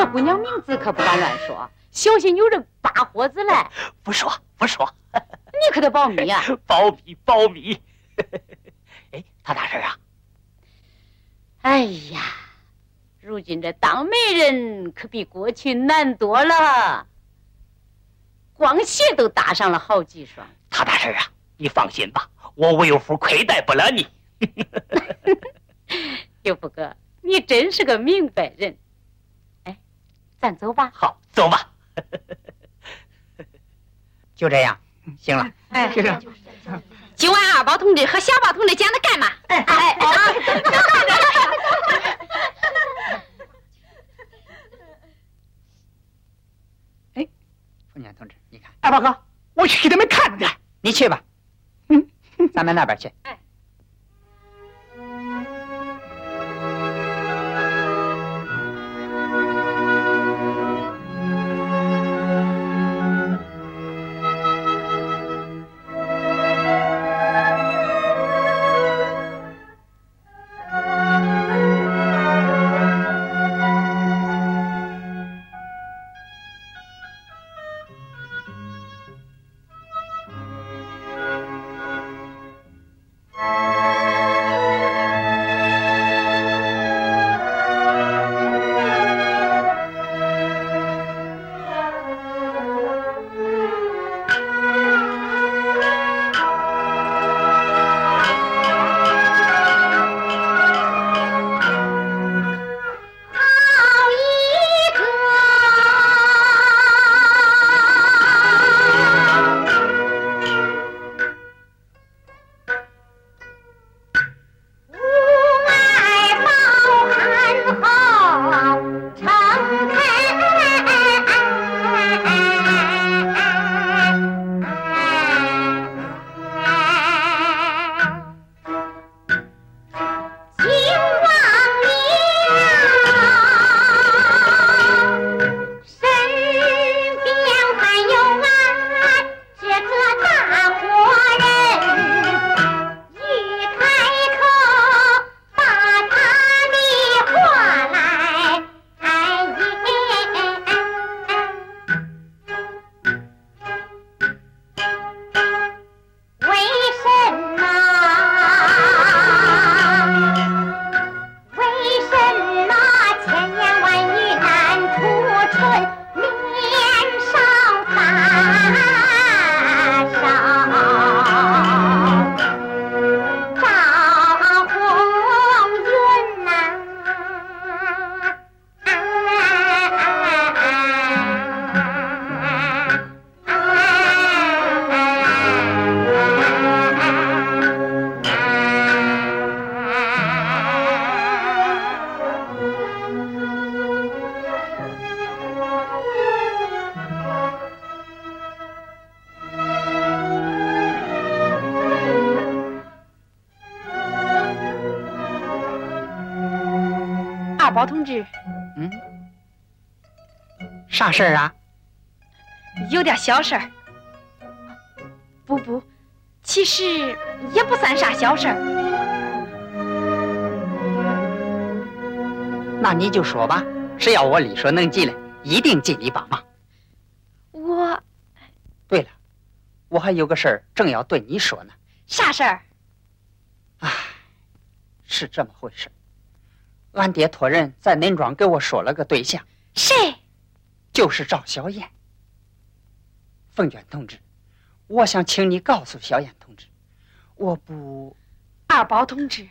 这姑娘名字可不敢乱说，小心有人扒火子来。不说，不说。你可得保密啊！保密，保密。哎，他大事啊？哎呀，如今这当媒人可比过去难多了，光鞋都搭上了好几双。他大事啊？你放心吧，我魏有福亏待不了你。岳父哥，你真是个明白人。哎，咱走吧。好，走吧。就这样，行了。哎，就这样。今晚二宝同志和小宝同志讲的干嘛？哎哎啊！哎，凤年同志，你看，二宝哥，我去给他们看着你去吧。嗯，咱们那边去。哎。包同志，嗯，啥事儿啊？有点小事儿。不不，其实也不算啥小事儿。那你就说吧，只要我力所能及的，一定尽力帮忙。我，对了，我还有个事儿正要对你说呢。啥事儿？唉，是这么回事。俺爹托人在恁庄给我说了个对象，谁？就是赵小燕。凤娟同志，我想请你告诉小燕同志，我不。二宝同志。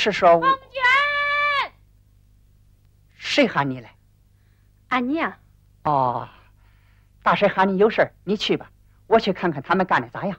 是说，凤娟，谁喊你来？俺娘，哦，大婶喊你有事儿，你去吧，我去看看他们干的咋样。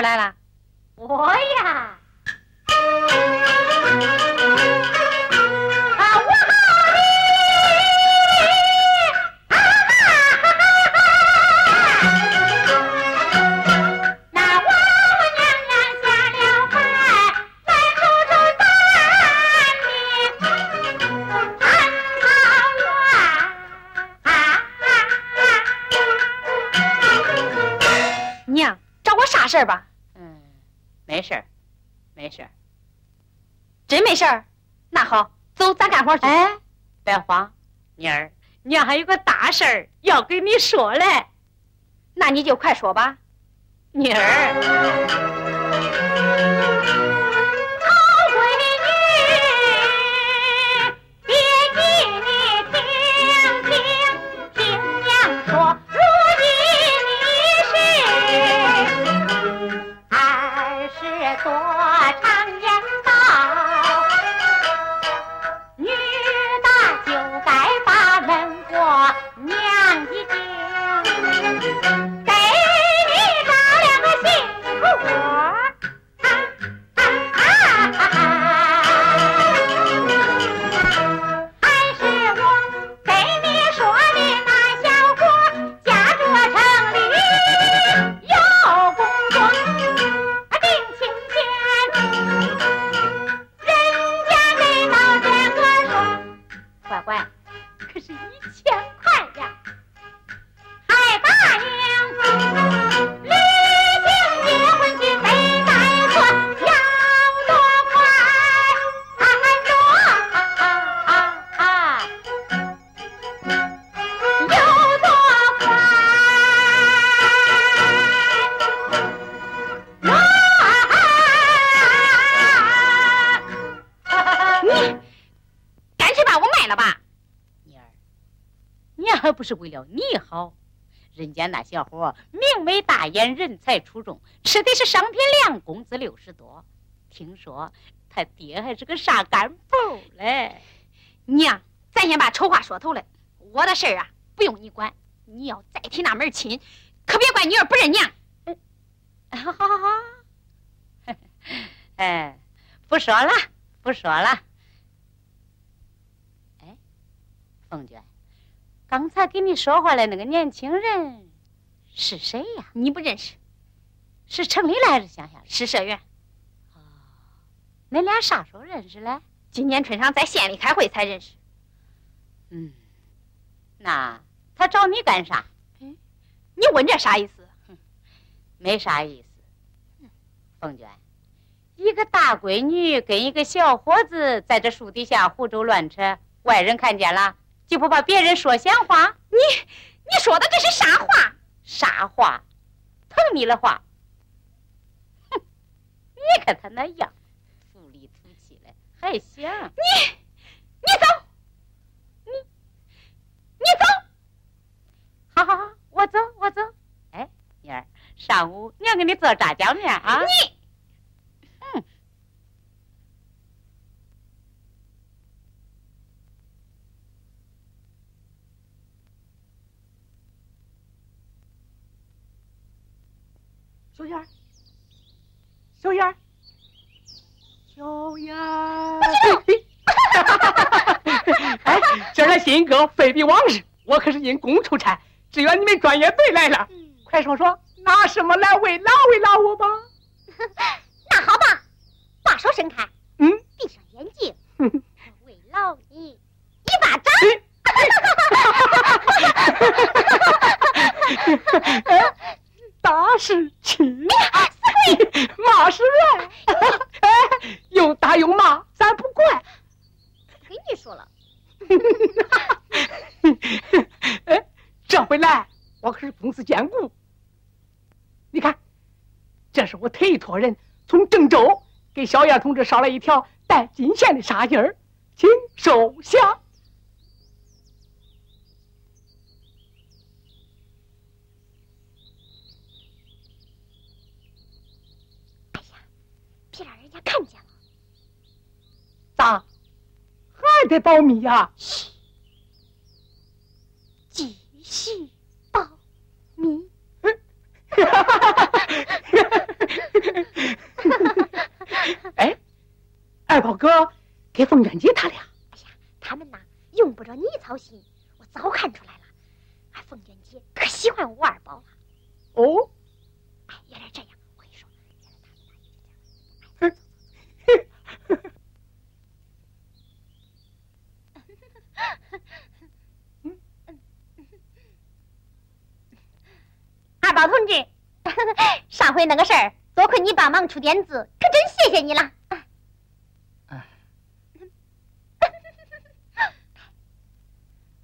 咋谁到上这儿来了？我呀。事儿吧，嗯，没事儿，没事儿，真没事儿。那好，走，咱干活去。哎，别慌，妮儿，娘还有个大事儿要跟你说嘞。那你就快说吧，妮儿。是为了你好，人家那小伙明眉大眼，人才出众，吃的是商品粮，工资六十多。听说他爹还是个啥干部嘞。娘，咱先把丑话说头了，我的事儿啊不用你管。你要再提那门亲，可别怪女儿不认娘。好好好，哎，不说了，不说了。哎，凤娟。刚才跟你说话的那个年轻人是谁呀？你不认识？是城里来还是乡下？是社员。哦，恁俩啥时候认识嘞？今年春上在县里开会才认识。嗯，那他找你干啥？嗯，你问这啥意思？哼，没啥意思。凤娟，一个大闺女跟一个小伙子在这树底下胡诌乱扯，外人看见了。就不怕别人说闲话？你你说的这是啥话？啥话？疼你的话。哼！你看他那样，土里土气的，还行你？你走！你你走！好好好，我走我走。哎，妮儿，上午娘给你做炸酱面啊。你。可是因公出差，只有你们专业队来了。快说说，拿什么来慰劳慰劳我吧？那好吧，把手伸开。嗯，闭上眼睛。慰，老你。一巴掌。打是亲。骂是重。又打又骂，咱不管。跟你说了。哎，这回来我可是公司兼顾。你看，这是我特意托人从郑州给小燕同志捎了一条带金线的纱巾儿，请收下。哎呀，别让人家看见了。咋？还得保密呀？嘘，继续保密。哎，二宝哥给凤元姐他俩，哎呀，他们呐用不着你操心，我早看出来了。俺凤娟姐可喜欢我二宝了。哦，上回那个事儿，多亏你帮忙出点子，可真谢谢你了。哎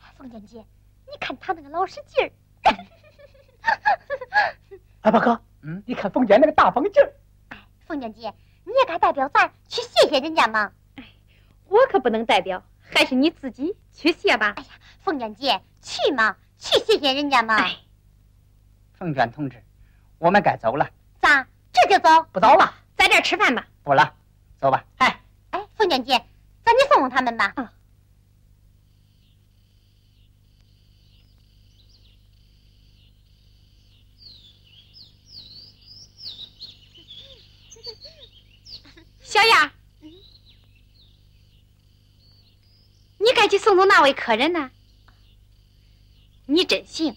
凤娟姐，你看他那个老实劲儿。二宝哥，嗯，你看凤娟那个大方劲儿。哎凤娟姐，你也该代表咱去谢谢人家嘛。哎我可不能代表，还是你自己去谢吧。哎呀凤娟姐，去嘛，去谢谢人家嘛。哎，凤娟同志，我们该走了。就走？不走了，在这儿吃饭吧。不了，走吧。哎，哎，凤娟姐，咱去送送他们吧。小雅，你该去送送那位客人呢。你真行，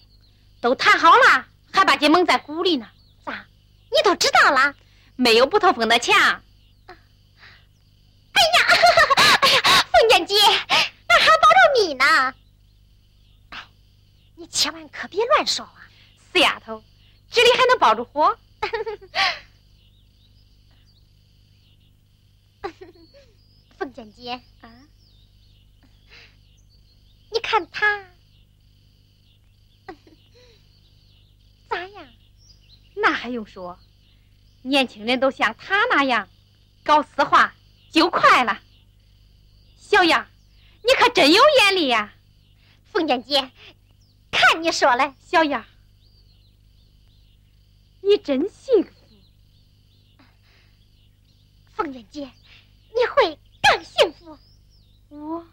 都谈好了，还把姐蒙在鼓里呢。咋？你都知道了？没有不透风的墙。哎呀，哎呀，凤姐姐，那还保着你呢。哎，你千万可别乱说啊。死丫头，这里还能保住火？凤姐姐，啊，你看他 咋样？那还用说？年轻人都像他那样，搞私话就快了。小样，你可真有眼力呀、凤娟姐，看你说嘞，小样，你真幸福。凤娟姐，你会更幸福。我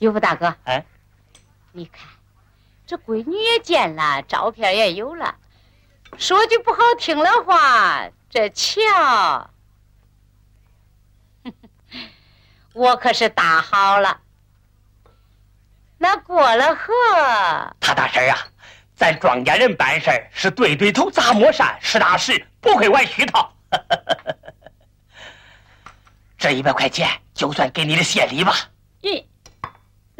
有福大哥，哎，你看，这闺女也见了，照片也有了。说句不好听的话，这桥，我可是搭好了。那过了河，他大婶啊，咱庄稼人办事儿是对对头砸磨山，实打实，不会玩虚套。这一百块钱就算给你的谢礼吧。咦，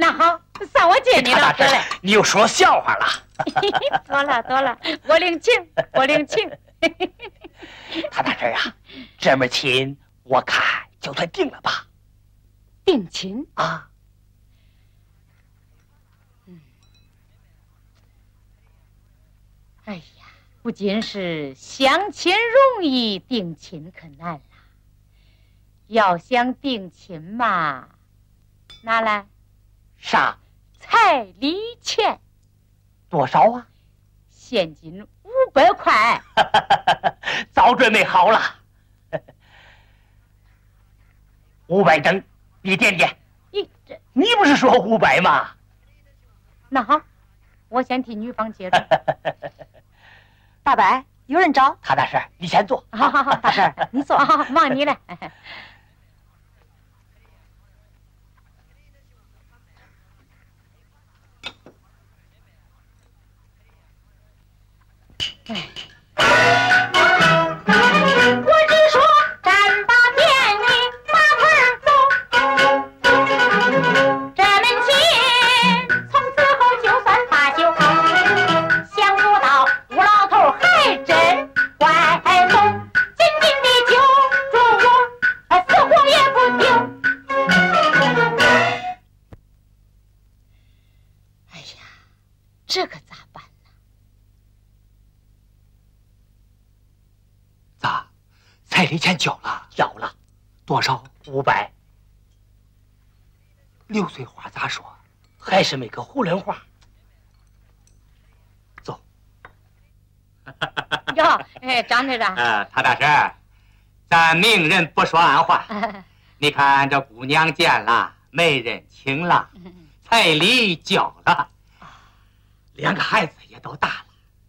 那好，算我借你了。你又说笑话了。多了多了，我领情，我领情。他大婶啊，这门亲我看就算定了吧。定亲啊？嗯。哎呀，不仅是相亲容易，定亲可难了。要想定亲嘛，拿来。啥？彩礼钱。多少啊？现金五百块。早准备好了。五百整，你点点。你这，你不是说五百吗？那好，我先替女方结账。大伯，有人找。他大婶，你先坐。好好好，大婶，你坐。好忙你嘞。钱交了，交了，多少？五百。刘翠花咋说？还是没个囫囵话。走。哟，哎，张队长。呃，他大婶，咱明人不说暗话。你看这姑娘见了，媒人请 了，彩礼交了，两个孩子也都大了，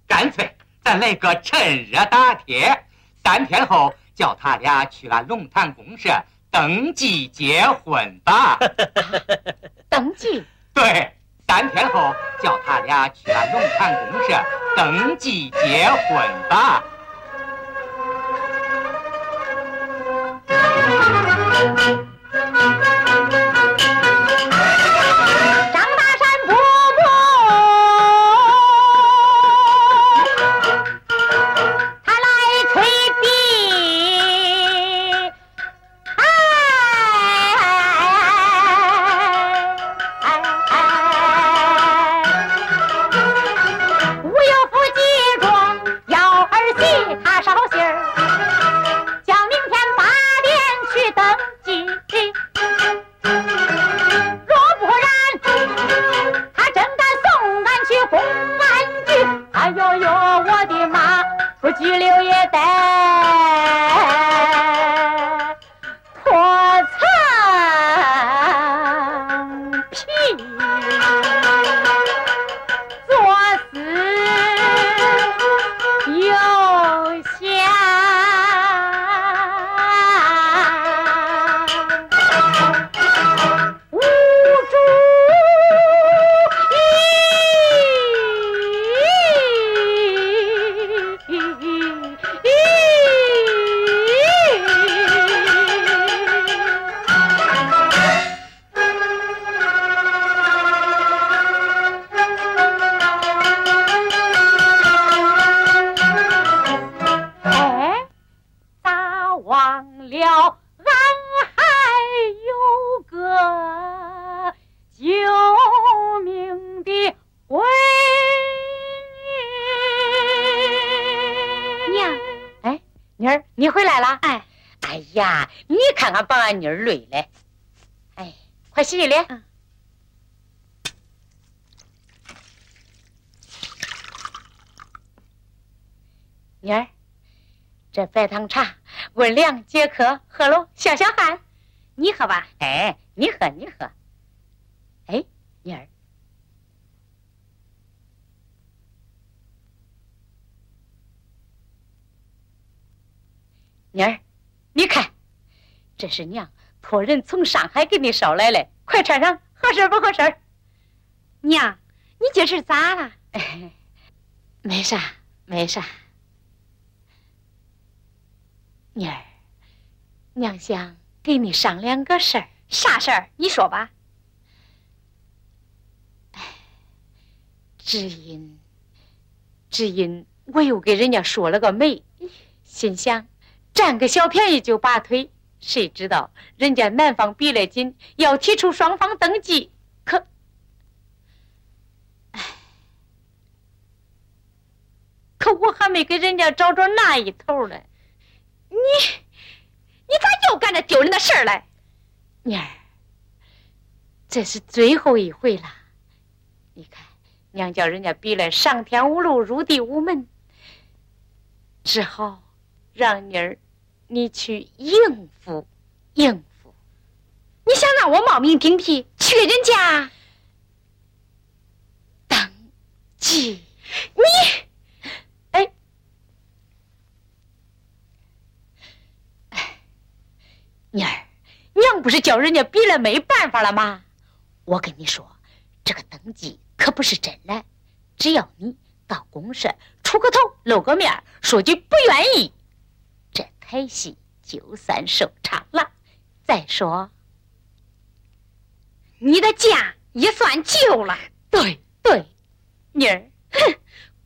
干脆咱来个趁热打铁，三天后。叫他俩去了龙潭公社登记结婚吧。登记？对，三天后叫他俩去了龙潭公社登记结婚吧。妮快洗洗脸。妮儿，这白糖茶温凉解渴，喝喽消消汗。你喝吧。哎，你喝，你喝。哎，妮儿，妮儿，你看。这是娘托人从上海给你捎来的，快穿上，合身不合身？娘，你这是咋了？没啥，没啥。妮儿，娘想给你商量个事儿。啥事儿？你说吧。只因，只因我又给人家说了个媒，心想占个小便宜就拔腿，谁知道人家男方逼了紧，要提出双方登记，可，唉，可我还没给人家找着那一头呢。你，你咋又干这丢人的事儿来？娘儿，这是最后一回了，你看。娘叫人家逼来上天无路，入地无门，只好让妮儿你去应付应付。你想让我冒名顶替去人家登记？你，哎，哎，妮儿，娘不是叫人家逼了没办法了吗？我跟你说，这个登记。可不是真的，只要你到公社出个头、露个面，说句不愿意，这台戏就算收场了。再说，你的家也算旧了。对对，妮儿，哼，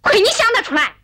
亏你想得出来。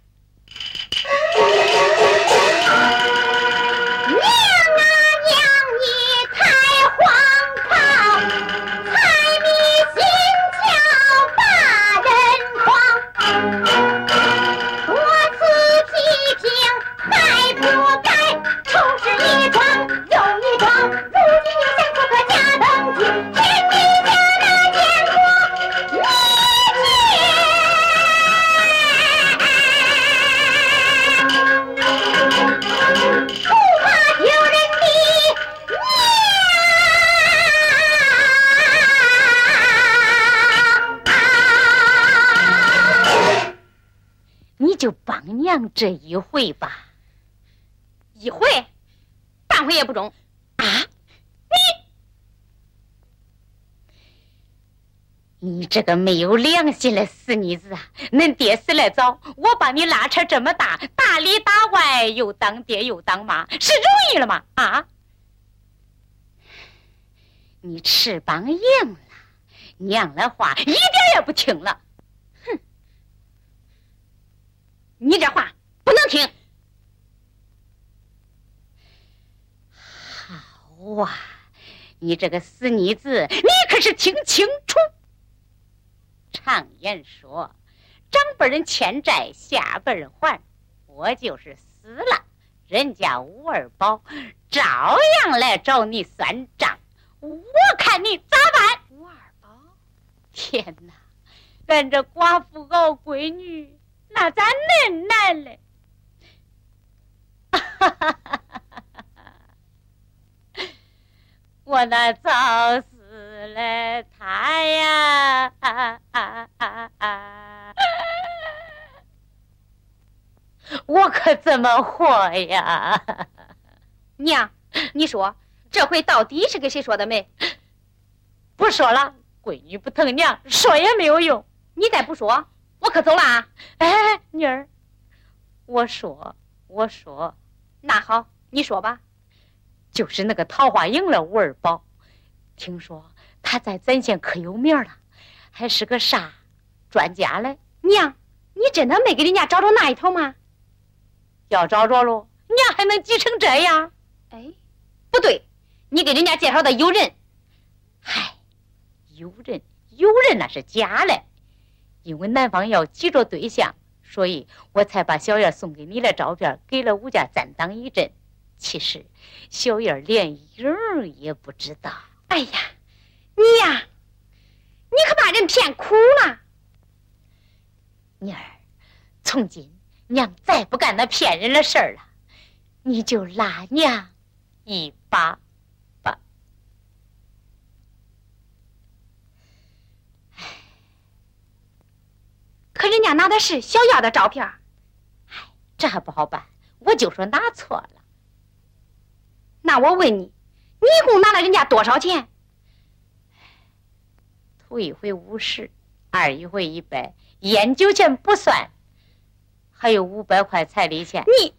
娘这一回吧，一回，半回也不中啊！你，你这个没有良心的死妮子啊！恁爹死来早，我把你拉扯这么大，打里打外又当爹又当妈，是容易了吗？啊！你翅膀硬了，娘的话一点也不听了。你这话不能听。好啊，你这个死妮子，你可是听清楚。常言说，长辈人欠债，下辈人还。我就是死了，人家吴二宝照样来找你算账。我看你咋办？吴二宝，天哪，俺这寡妇熬闺女。那咋恁难嘞？我那早死了他呀，我可怎么活呀？娘，你说这回到底是给谁说的媒？不说了，闺女不疼娘，说也没有用。你再不说。我可走了啊！哎，妮儿，我说，我说，那好，你说吧。就是那个桃花营了吴二宝，听说他在咱县可有名了，还是个啥专家嘞？娘，你真的没给人家找着那一头吗？要找着喽，娘还能急成这样？哎，不对，你给人家介绍的有人。嗨，有人，有人那是假嘞。因为男方要急着对象，所以我才把小燕送给你的照片给了吴家暂当一阵。其实小燕连影儿也不知道。哎呀，你呀，你可把人骗苦了。妮儿，从今娘再不干那骗人的事儿了，你就拉娘一把。可人家拿的是小燕的照片，哎，这还不好办，我就说拿错了。那我问你，你一共拿了人家多少钱？头一回五十，二一回一百，烟酒钱不算，还有五百块彩礼钱。你，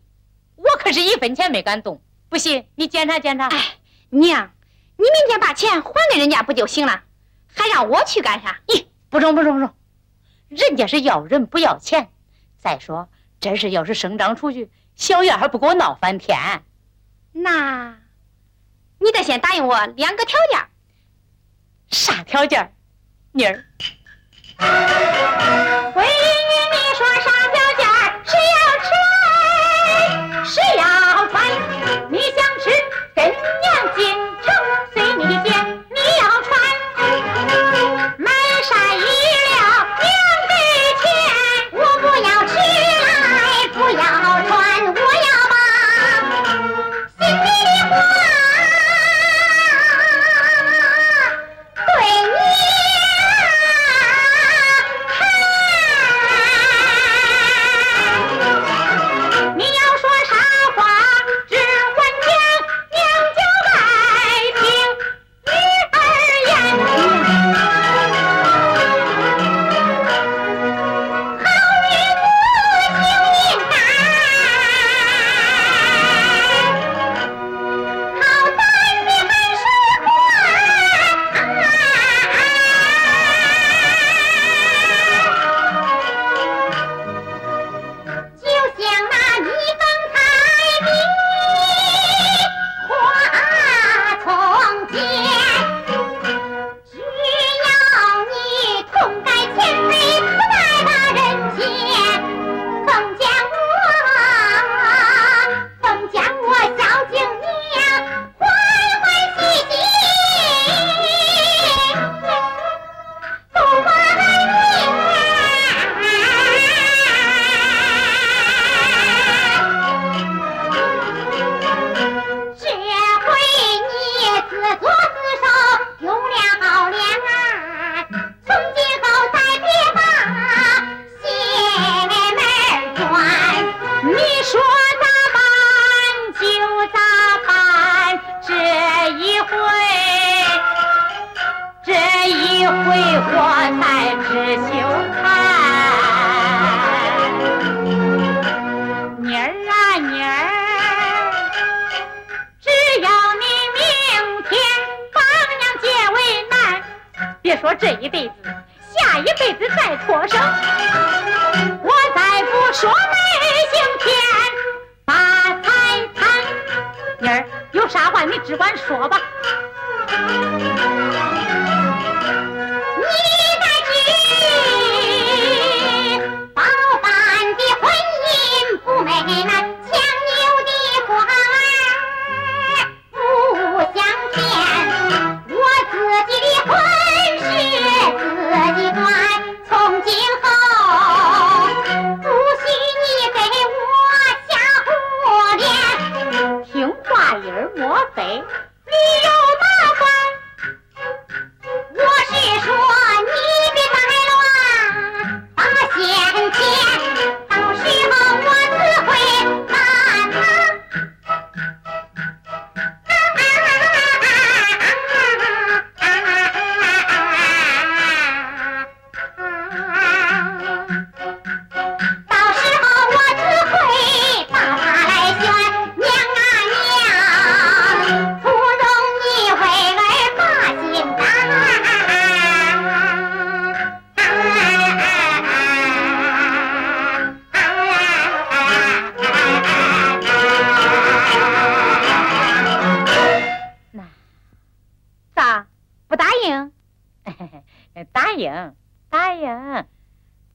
我可是一分钱没敢动。不信你检查检查。哎，娘，你明天把钱还给人家不就行了？还让我去干啥？咦，不中不中不中。人家是要人不要钱。再说这事要是声张出去，小燕还不给我闹翻天。那，你得先答应我两个条件。啥条件？妮儿。闺女，你说啥条件？谁要吃，谁要妮儿啊妮儿，只要你明天帮娘解为难，别说这一辈子，下一辈子再托生，我再不说答应答应。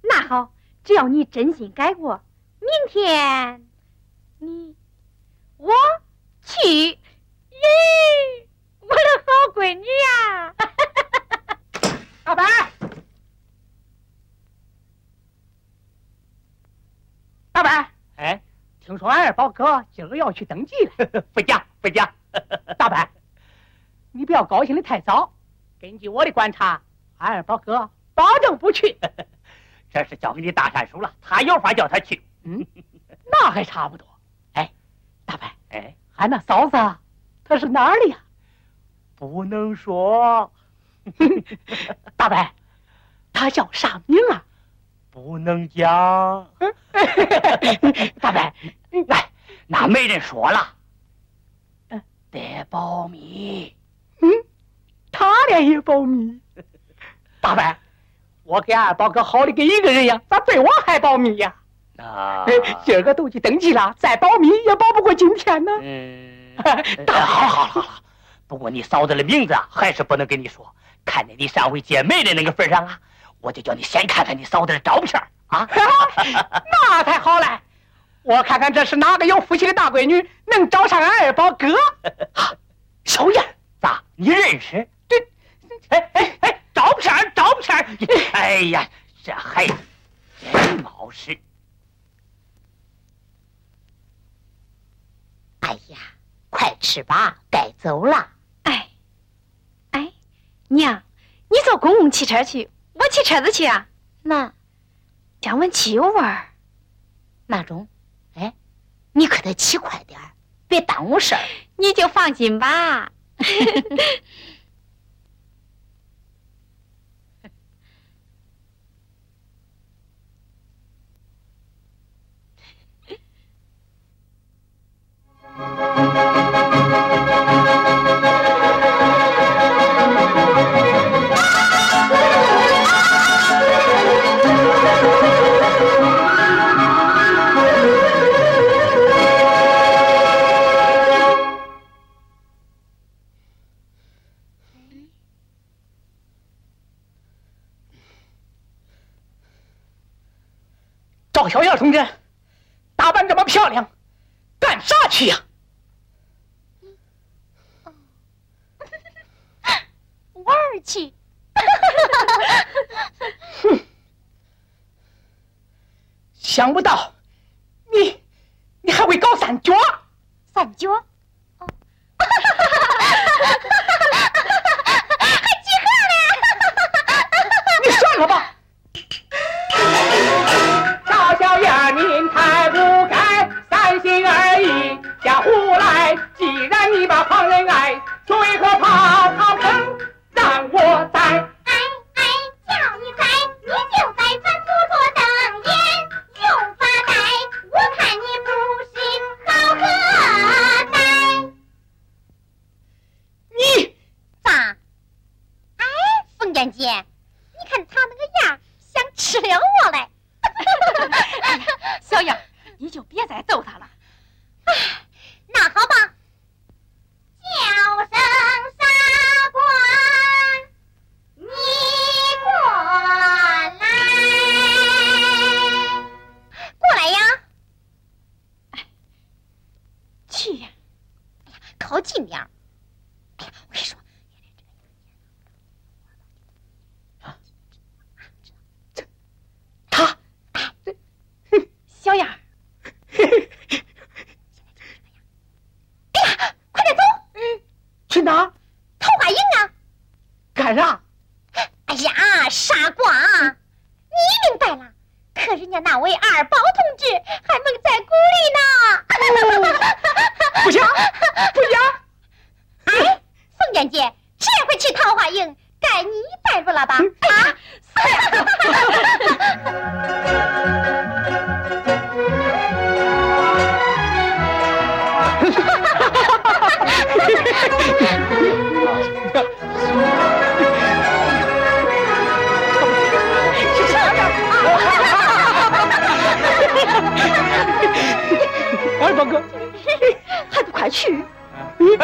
那好，只要你真心改过，明天你我去。咦，我的好闺女呀、大白，大白，哎，听说俺二宝哥今儿个要去登记了。不假不假。大白，你不要高兴的太早。根据我的观察，俺二宝哥保证不去。这是交给你大山叔了，他有法叫他去。嗯，那还差不多。哎，大伯，哎，俺那嫂子她是哪儿的呀？不能说，大伯，她叫啥名啊？不能讲。大伯，来，那没人说了。得保密。嗯，他俩也保密。大白，我给二宝哥好的跟一个人一样，咋对我还保密呀？啊，今儿个都去登记了，再保密也保不过今天呢。嗯，大好了好了好了，不过你嫂子的名字啊，还是不能跟你说。看在你上回见妹的那个份上啊，我就叫你先看看你嫂子的照片啊。那才好嘞，我看看这是哪个有福气的大闺女能找上俺二宝哥。小燕，咋？你认识？对，哎呀，这孩子真冒失。哎呀，快吃吧，该走了。哎，哎，娘，你坐公共汽车去，我骑车子去啊。那降温汽油味儿。那中，哎，你可得骑快点儿，别耽误事儿。你就放心吧。赵小燕同志，打扮这么漂亮，干啥去呀？玩儿去。哼，想不到，你你还会搞三角？三角？哦，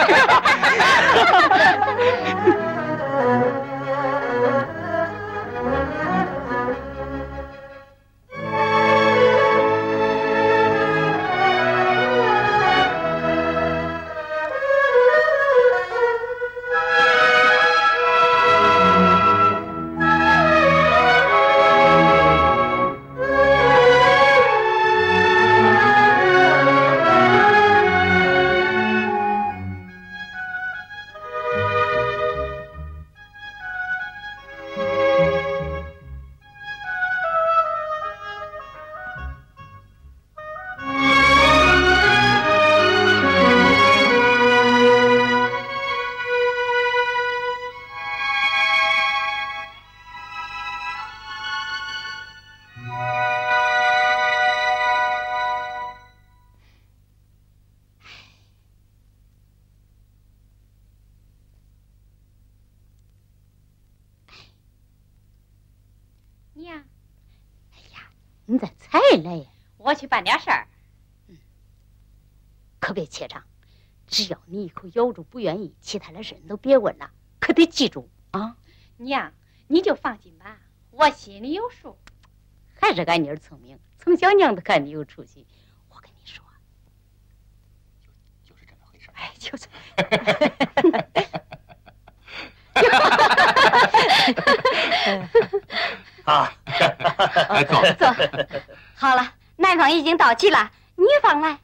Ha ha ha ha! 你咋才来呀？我去办点事儿。可别怯场，只要你一口咬住不愿意，其他的事你都别问了，可得记住啊！娘，你就放心吧，我心里有数。还是俺妮儿聪明，从小娘都看你有出息。我跟你说，就是这么回事。哎，就是。啊，坐坐。好了，男方已经到齐了，女方来。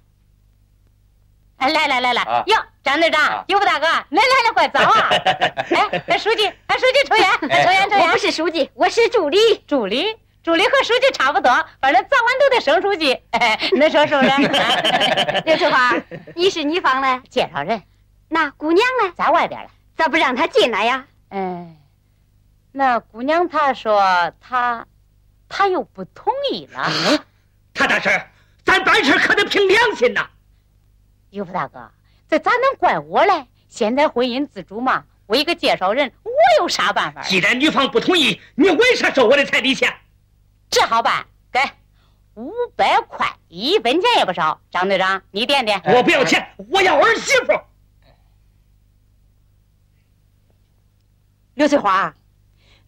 哎，来来来来，啊哟，张队长啊，尤大哥，来来来，快走啊！哎，哎，书记，哎，书记抽烟，哎抽烟抽烟我不。是书记，我是助理。助理，助理和书记差不多，反正早晚都得升书记。哎，恁说 是不是？刘翠花，你是女方嘞？介绍人那姑娘呢？在外边了。咋不让她进来呀？哎，那姑娘她说她，她又不同意了。谭大婶，咱办事可得凭良心呐。尤福大哥，这咋能怪我嘞？现在婚姻自主嘛，我一个介绍人，我有啥办法？既然女方不同意，你为啥收我的彩礼钱？这好办，给五百块，一分钱也不少。张队长，你垫垫。我不要钱，我要儿媳妇。刘翠花，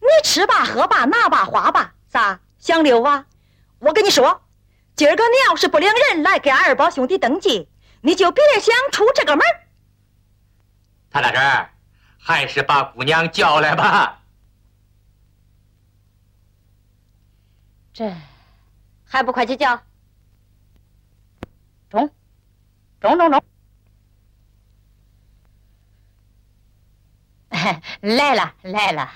你吃吧喝吧拿吧花吧，咋想溜啊？我跟你说，今儿个你要是不领人来给俺二宝兄弟登记，你就别想出这个门儿谭大婶，还是把姑娘叫来吧。这还不快去叫？中，中中中。来了来了，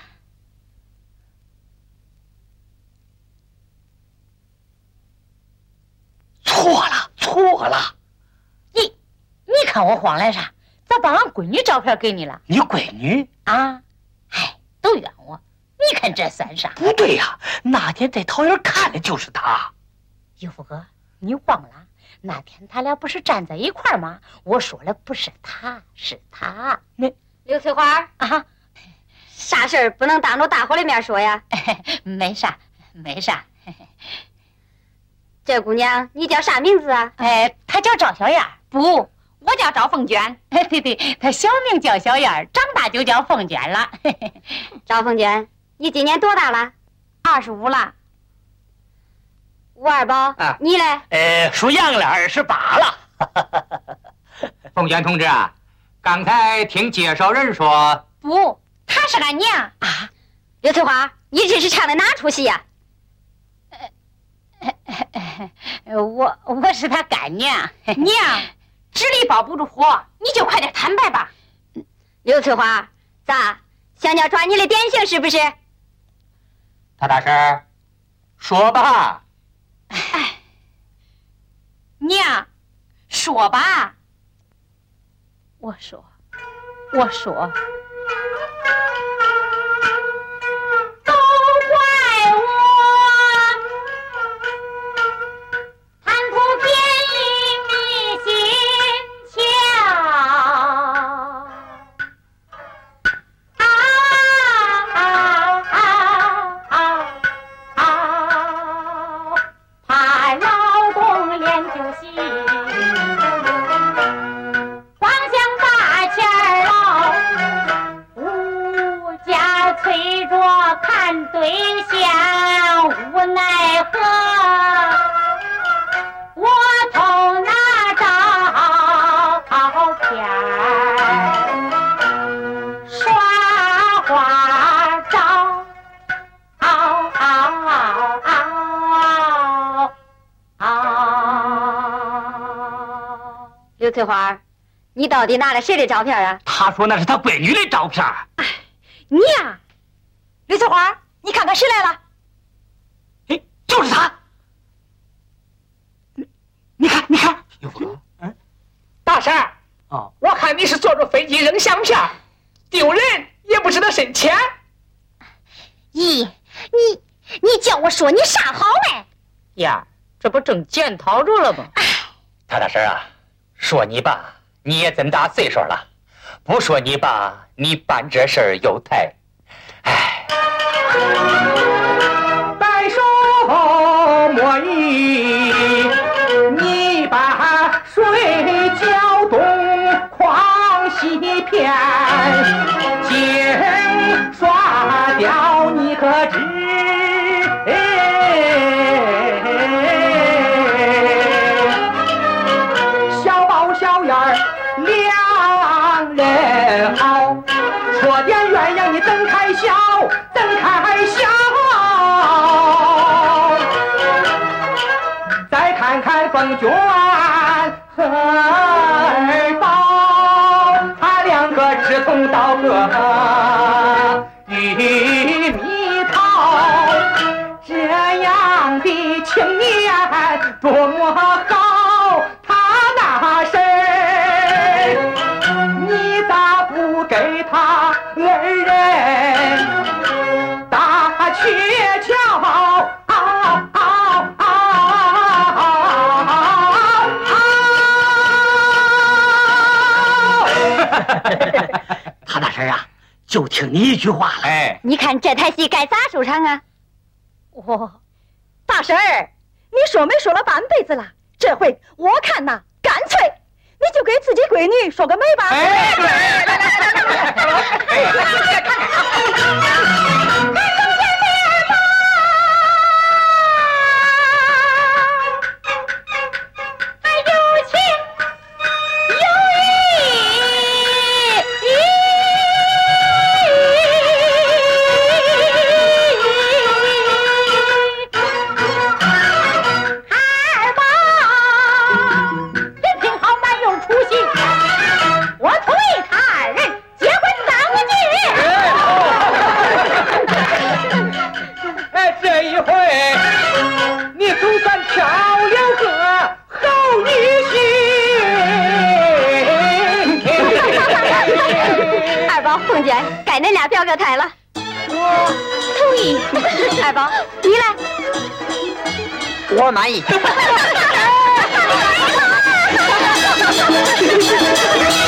错了，错了，你你看我慌来啥？咋把俺闺女照片给你了你闺女啊？哎，都怨我！你看这算啥？不对呀、那天在桃园看的就是她。尤福哥，你忘了那天他俩不是站在一块儿吗？我说了，不是他，是他。刘翠花，啊，啥事儿不能当着大伙的面说呀？没啥，没啥。这姑娘，你叫啥名字啊？哎，她叫赵小燕儿。不，我叫赵凤娟。哎，对对，她小名叫小燕儿，长大就叫凤娟了。赵凤娟，你今年多大了？二十五了。吴二宝，啊你嘞？呃，属羊了，二十八了。凤娟同志啊，刚才听介绍人说，不，她是俺娘啊。刘翠花，你这是唱的哪出戏呀？我我是他干娘。娘，纸里包不住火，你就快点坦白吧。刘翠花，咋想要抓你的典型是不是？他大婶，说吧。娘，说吧。我说，我说，看对象，无奈何，我偷拿照片儿耍花招，刘翠花，你到底拿了谁的照片啊？他说那是他闺女的照片。哎你呀，刘翠花，你看看谁来了？哎，就是他。你你看，你看，有福哥，大婶儿，哦，我看你是坐着飞机扔相片儿，丢人也不知道深浅。咦，你你叫我说你啥好嘞？呀，这不正检讨着了吗？谭大婶啊，说你吧，你也真大岁数了；不说你吧，你办这事儿有台。白首莫忆你把水搅动狂西天金刷掉多么好，他那身，你咋不给他来人打鹊桥？他那身啊，就听你一句话嘞。你看这台戏该咋收场啊？哦，大婶。你说没说了半辈子了，这回我看呐，干脆你就给自己闺女说个媒吧。改恁俩表个态了，我同意。二宝，你来，我满意。